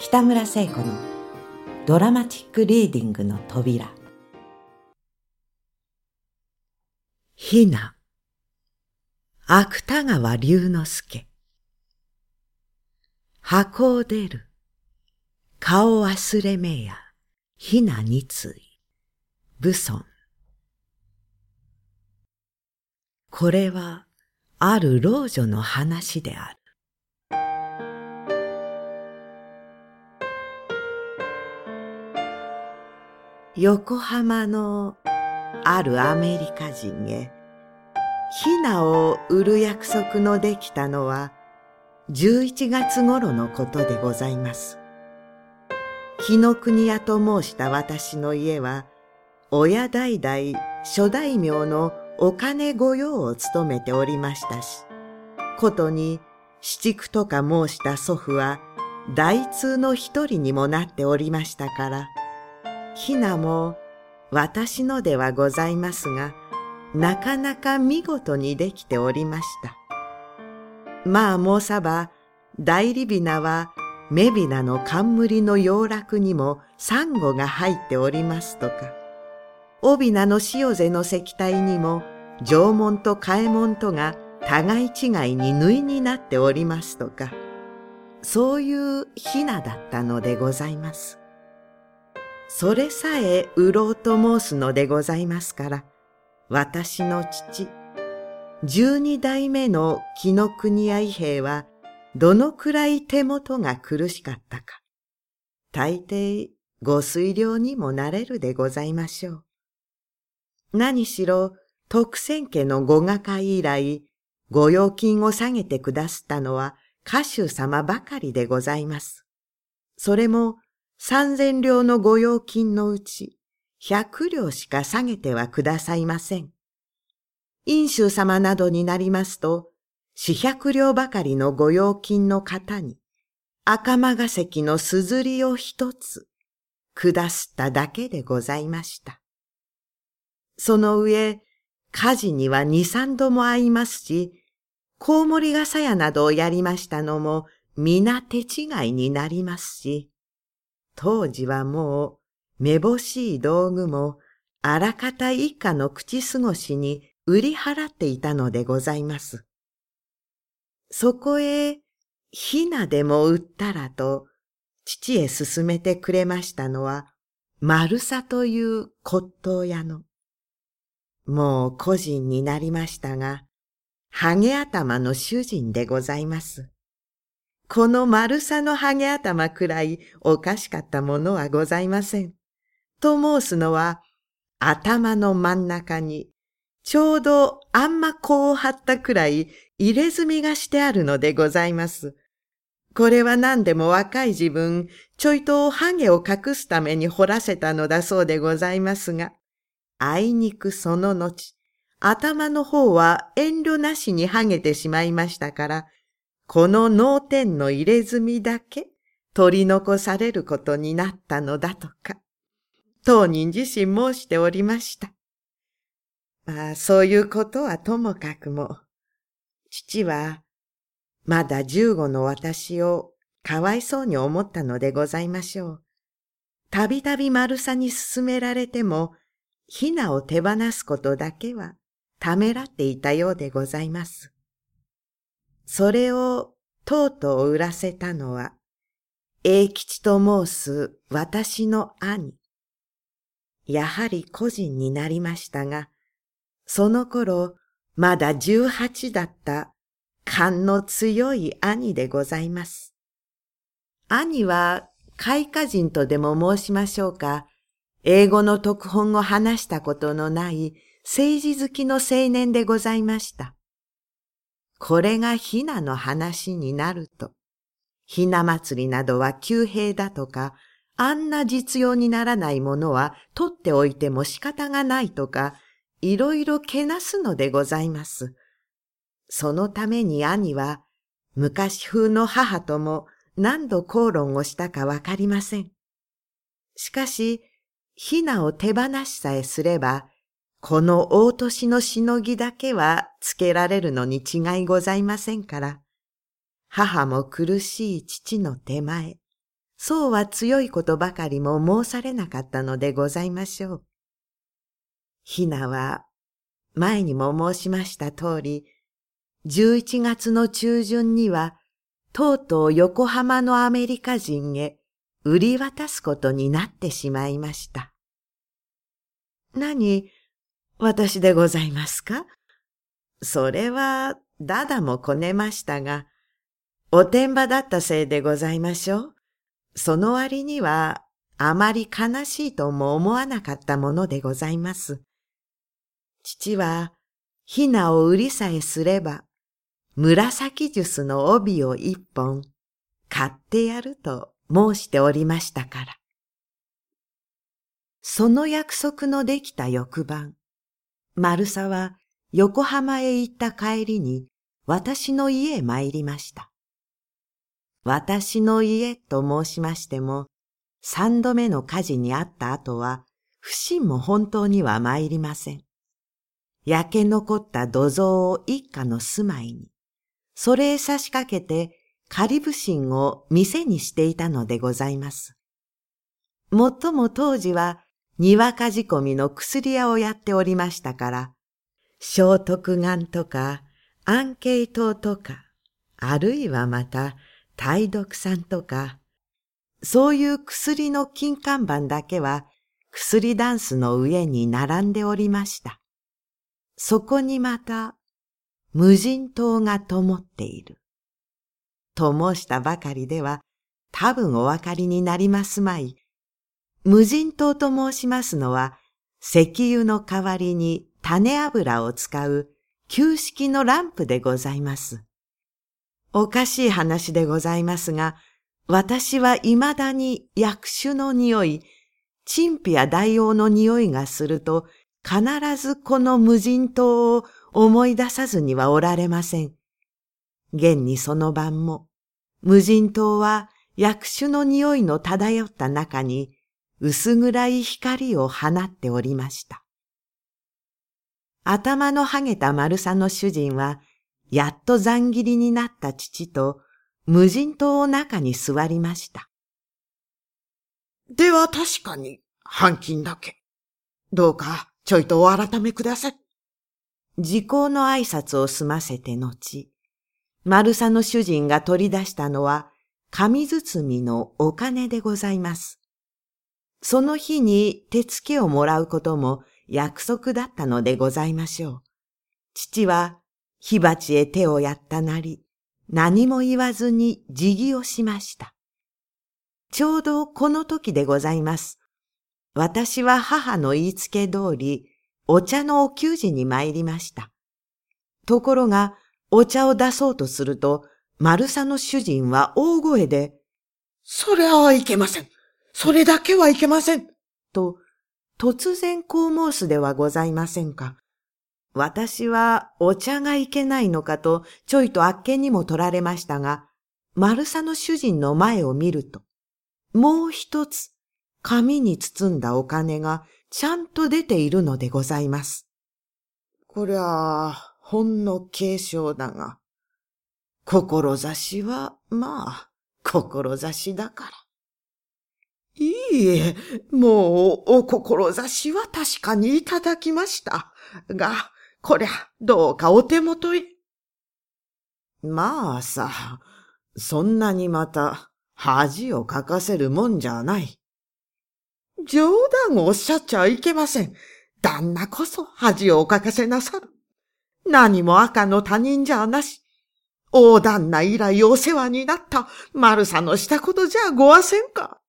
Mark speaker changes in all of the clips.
Speaker 1: 北村聖子のドラマチックリーディングの扉。ひな芥川龍之介。箱を出る。顔忘れ目や。ひなについ。武尊。これはある老女の話である。横浜のあるアメリカ人へ、ひなを売る約束のできたのは、11月頃のことでございます。木の国屋と申した私の家は、親代々諸大名のお金御用を務めておりましたし、ことに七区とか申した祖父は大通の一人にもなっておりましたから、ひなも私のではございますが、なかなか見事にできておりました。まあ申さば、代理びなは、目びなの冠の洋楽にもサンゴが入っておりますとか、帯名の塩瀬の石体にも、縄文と嘉右衛門とが互い違いに縫いになっておりますとか、そういうひなだったのでございます。それさえ売ろうと申すのでございますから、私の父、十二代目の木の国や伊兵は、どのくらい手元が苦しかったか。大抵、ご推量にもなれるでございましょう。何しろ、特選家のご画会以来、ご用金を下げてくだすったのは、歌手様ばかりでございます。それも、三千両の御用金のうち、百両しか下げてはくださいません。飲酒様などになりますと、四百両ばかりの御用金の方に、赤間が石のすずりを一つ、下すっただけでございました。その上、火事には二三度も会いますし、コウモリ笠屋などをやりましたのも、皆手違いになりますし、当時はもう、めぼしい道具も、あらかた一家の口過ごしに売り払っていたのでございます。そこへ、ひなでも売ったらと、父へ勧めてくれましたのは、丸さという骨董屋の。もう個人になりましたが、ハゲ頭の主人でございます。この丸さのハゲ頭くらいおかしかったものはございません。と申すのは、頭の真ん中に、ちょうどあんまこう張ったくらい入れ墨がしてあるのでございます。これは何でも若い自分、ちょいとハゲを隠すために掘らせたのだそうでございますが、あいにくその後、頭の方は遠慮なしにハゲてしまいましたから、この脳天の入れ墨だけ取り残されることになったのだとか、当人自身申しておりました。まあ、そういうことはともかくも、父は、まだ十五の私をかわいそうに思ったのでございましょう。たびたび丸さに勧められても、ひなを手放すことだけはためらっていたようでございます。それをとうとう売らせたのは、英吉と申す私の兄。やはり個人になりましたが、その頃、まだ十八だった勘の強い兄でございます。兄は開花人とでも申しましょうか、英語の特本を話したことのない政治好きの青年でございました。これがひなの話になると、ひな祭りなどは旧兵だとか、あんな実用にならないものは取っておいても仕方がないとか、いろいろけなすのでございます。そのために兄は、昔風の母とも何度口論をしたかわかりません。しかし、ひなを手放しさえすれば、この大年のしのぎだけはつけられるのに違いございませんから、母も苦しい父の手前、そうは強いことばかりも申されなかったのでございましょう。ひなは、前にも申しました通り、11月の中旬には、とうとう横浜のアメリカ人へ売り渡すことになってしまいました。何、私でございますか？それは、だだもこねましたが、おてんばだったせいでございましょう。その割には、あまり悲しいとも思わなかったものでございます。父は、ひなを売りさえすれば、紫ジュスの帯を一本、買ってやると申しておりましたから。その約束のできた翌晩、丸沢は横浜へ行った帰りに私の家へ参りました。私の家と申しましても、三度目の火事にあった後は、不審も本当には参りません。焼け残った土蔵を一家の住まいに、それへ差し掛けて仮不審を店にしていたのでございます。もっとも当時は庭かじ込みの薬屋をやっておりましたから、聖徳丸とか安慶糖とか、あるいはまた耐毒酸とか、そういう薬の金看板だけは薬ダンスの上に並んでおりました。そこにまた無人島が灯っている。灯したばかりでは多分お分かりになりますまい。無人島と申しますのは石油の代わりに種油を使う旧式のランプでございます。おかしい話でございますが、私は未だに薬種の匂い、陳皮や大王の匂いがすると、必ずこの無人島を思い出さずにはおられません。現にその晩も、無人島は薬種の匂いの漂った中に薄暗い光を放っておりました。頭のはげた丸さの主人はやっと残切りになった父と無人島を中に座りました。
Speaker 2: では確かに半金だけ。どうかちょいとお改めください。
Speaker 1: 時効の挨拶を済ませて後、丸さの主人が取り出したのは紙包みのお金でございます。その日に手付けをもらうことも約束だったのでございましょう。父は火鉢へ手をやったなり、何も言わずに辞儀をしました。ちょうどこの時でございます。私は母の言いつけ通り、お茶のお給仕に参りました。ところが、お茶を出そうとすると、丸さの主人は大声で、
Speaker 2: それはいけません。それだけはいけません。
Speaker 1: と、突然こう申すではございませんか。私はお茶がいけないのかとちょいとあっけにも取られましたが、丸さの主人の前を見ると、もう一つ紙に包んだお金がちゃんと出ているのでございます。
Speaker 2: こりゃあ、ほんの継承だが、志は、まあ、志だから。いいえ、もう、お志は確かにいただきました。が、こりゃ、どうかお手元へ。まあさ、そんなにまた恥をかかせるもんじゃない。冗談をおっしゃっちゃいけません。旦那こそ恥をおかかせなさる。何も赤の他人じゃなし。大旦那以来お世話になった丸さのしたことじゃごわせんか。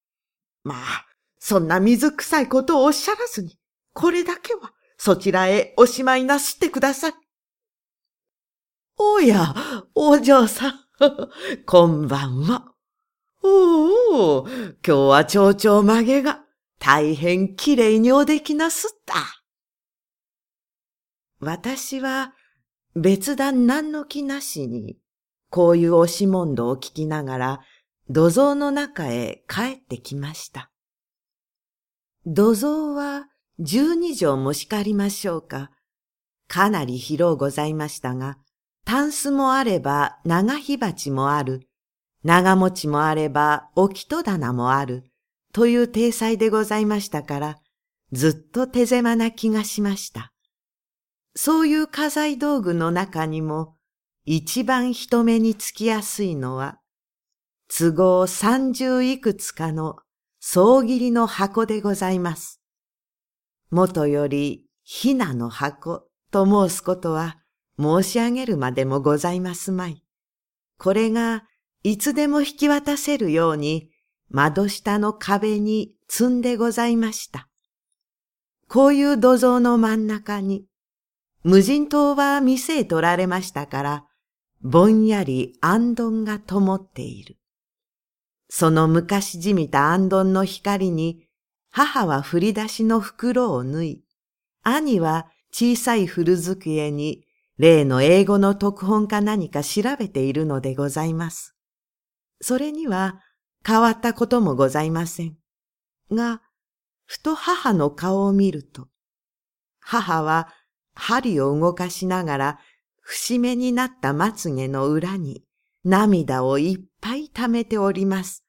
Speaker 2: まあ、そんな水臭いことをおっしゃらずに、これだけはそちらへおしまいなすってください。
Speaker 1: おや、お嬢さん、こんばんは。おお、今日は蝶々曲げが大変きれいにおできなすった。私は別段何の気なしに、こういう押し問答を聞きながら、土蔵の中へ帰ってきました。土蔵は十二畳も叱りましょうか。かなり広うございましたが、タンスもあれば長火鉢もある、長持ちもあれば置きと棚もあるという体裁でございましたから、ずっと手狭な気がしました。そういう家財道具の中にも一番人目につきやすいのは、都合三十いくつかの総切りの箱でございます。もとより、ひなの箱と申すことは申し上げるまでもございますまい。これがいつでも引き渡せるように窓下の壁に積んでございました。こういう土蔵の真ん中に、無人島は店へ取られましたから、ぼんやりあんどんが灯っている。その昔じみたあんどんの光に、母は振り出しの袋を縫い、兄は小さい古机に例の英語の特本か何か調べているのでございます。それには変わったこともございません。が、ふと母の顔を見ると、母は針を動かしながら節目になったまつげの裏に涙をいっぱい溜めております。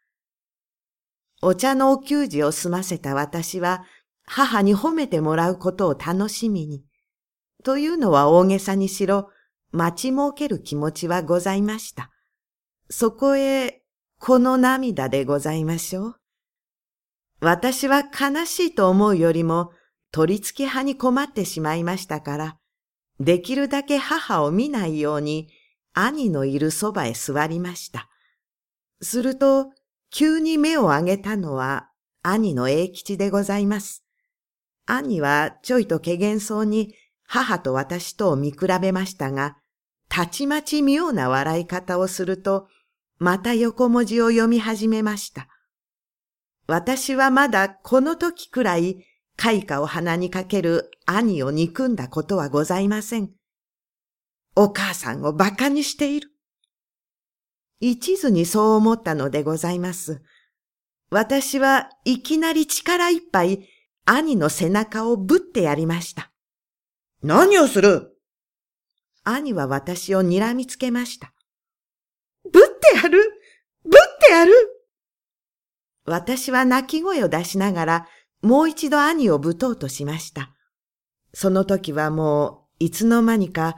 Speaker 1: お茶のお給仕を済ませた私は母に褒めてもらうことを楽しみに、というのは大げさにしろ、待ち儲ける気持ちはございました。そこへ、この涙でございましょう。私は悲しいと思うよりも、取り付け派に困ってしまいましたから、できるだけ母を見ないように、兄のいるそばへ座りました。すると、急に目を上げたのは、兄の英吉でございます。兄はちょいと怪げそうに母と私とを見比べましたが、たちまち妙な笑い方をすると、また横文字を読み始めました。私はまだこの時くらい開花を鼻にかける兄を憎んだことはございません。お母さんを馬鹿にしている。一途にそう思ったのでございます。私はいきなり力いっぱい兄の背中をぶってやりました。
Speaker 2: 何をする？
Speaker 1: 兄は私を睨みつけました。ぶってやる？ぶってやる？私は泣き声を出しながら、もう一度兄をぶとうとしました。その時はもう、いつの間にか、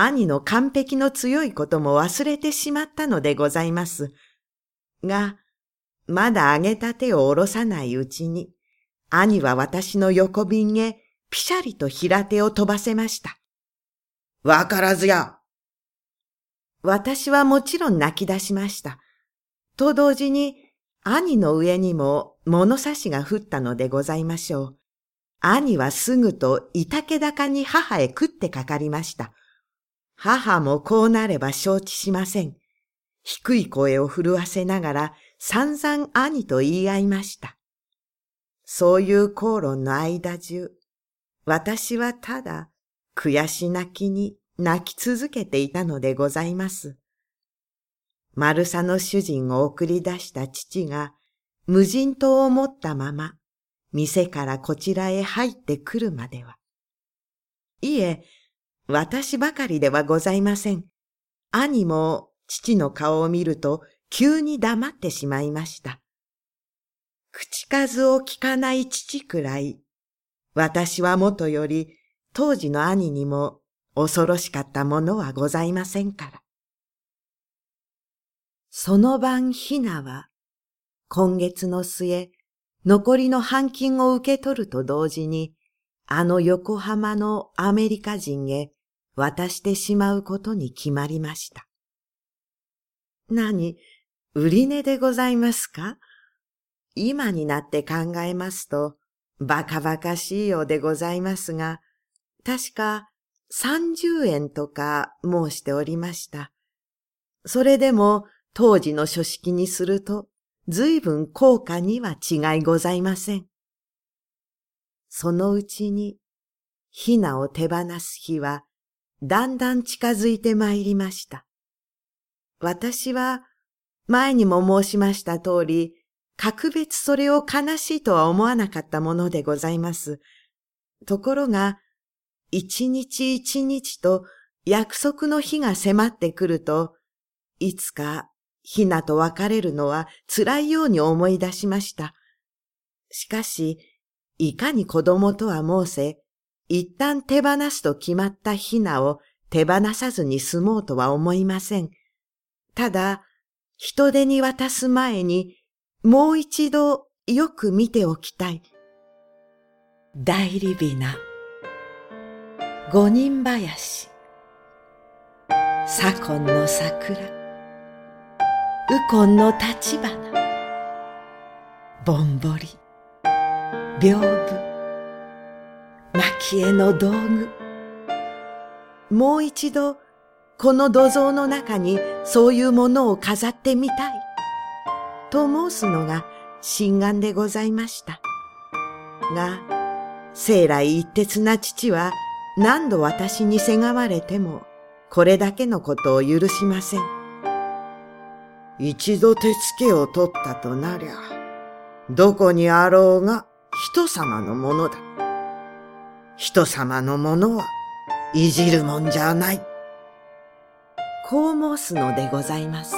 Speaker 1: 兄の完璧の強いことも忘れてしまったのでございます。が、まだ上げた手を下ろさないうちに、兄は私の横瓶へぴしゃりと平手を飛ばせました。
Speaker 2: わからずや。
Speaker 1: 私はもちろん泣き出しました。と同時に、兄の上にも物差しが降ったのでございましょう。兄はすぐといたけ高に母へ食ってかかりました。母もこうなれば承知しません。低い声を震わせながら散々兄と言い合いました。そういう口論の間中、私はただ悔し泣きに泣き続けていたのでございます。丸さの主人を送り出した父が無人島を持ったまま店からこちらへ入ってくるまでは。いえ、私ばかりではございません。兄も父の顔を見ると急に黙ってしまいました。口数を聞かない父くらい私はもとより当時の兄にも恐ろしかったものはございませんから。その晩ひなは今月の末残りの半金を受け取ると同時にあの横浜のアメリカ人へ渡してしまうことに決まりました。何、売り値でございますか？今になって考えますと、バカバカしいようでございますが、確か三十円とか申しておりました。それでも当時の書式にすると随分高価には違いございません。そのうちに、ひなを手放す日はだんだん近づいてまいりました。私は前にも申しました通り、格別それを悲しいとは思わなかったものでございます。ところが、一日一日と約束の日が迫ってくると、いつかひなと別れるのは辛いように思い出しました。しかし、いかに子供とは申せ、一旦手放すと決まったひなを手放さずに済もうとは思いません。ただ、人手に渡す前に、もう一度よく見ておきたい。代理日な、五人林、左近の桜、右近の立花、ぼんぼり、屏風、蒔絵の道具。もう一度、この土蔵の中にそういうものを飾ってみたい。と申すのが心願でございました。が、生来一徹な父は何度私にせがまれても、これだけのことを許しません。
Speaker 2: 一度手付けを取ったとなりゃ、どこにあろうが人様のものだ。人様のものはいじるもんじゃない。
Speaker 1: こう申すのでございます。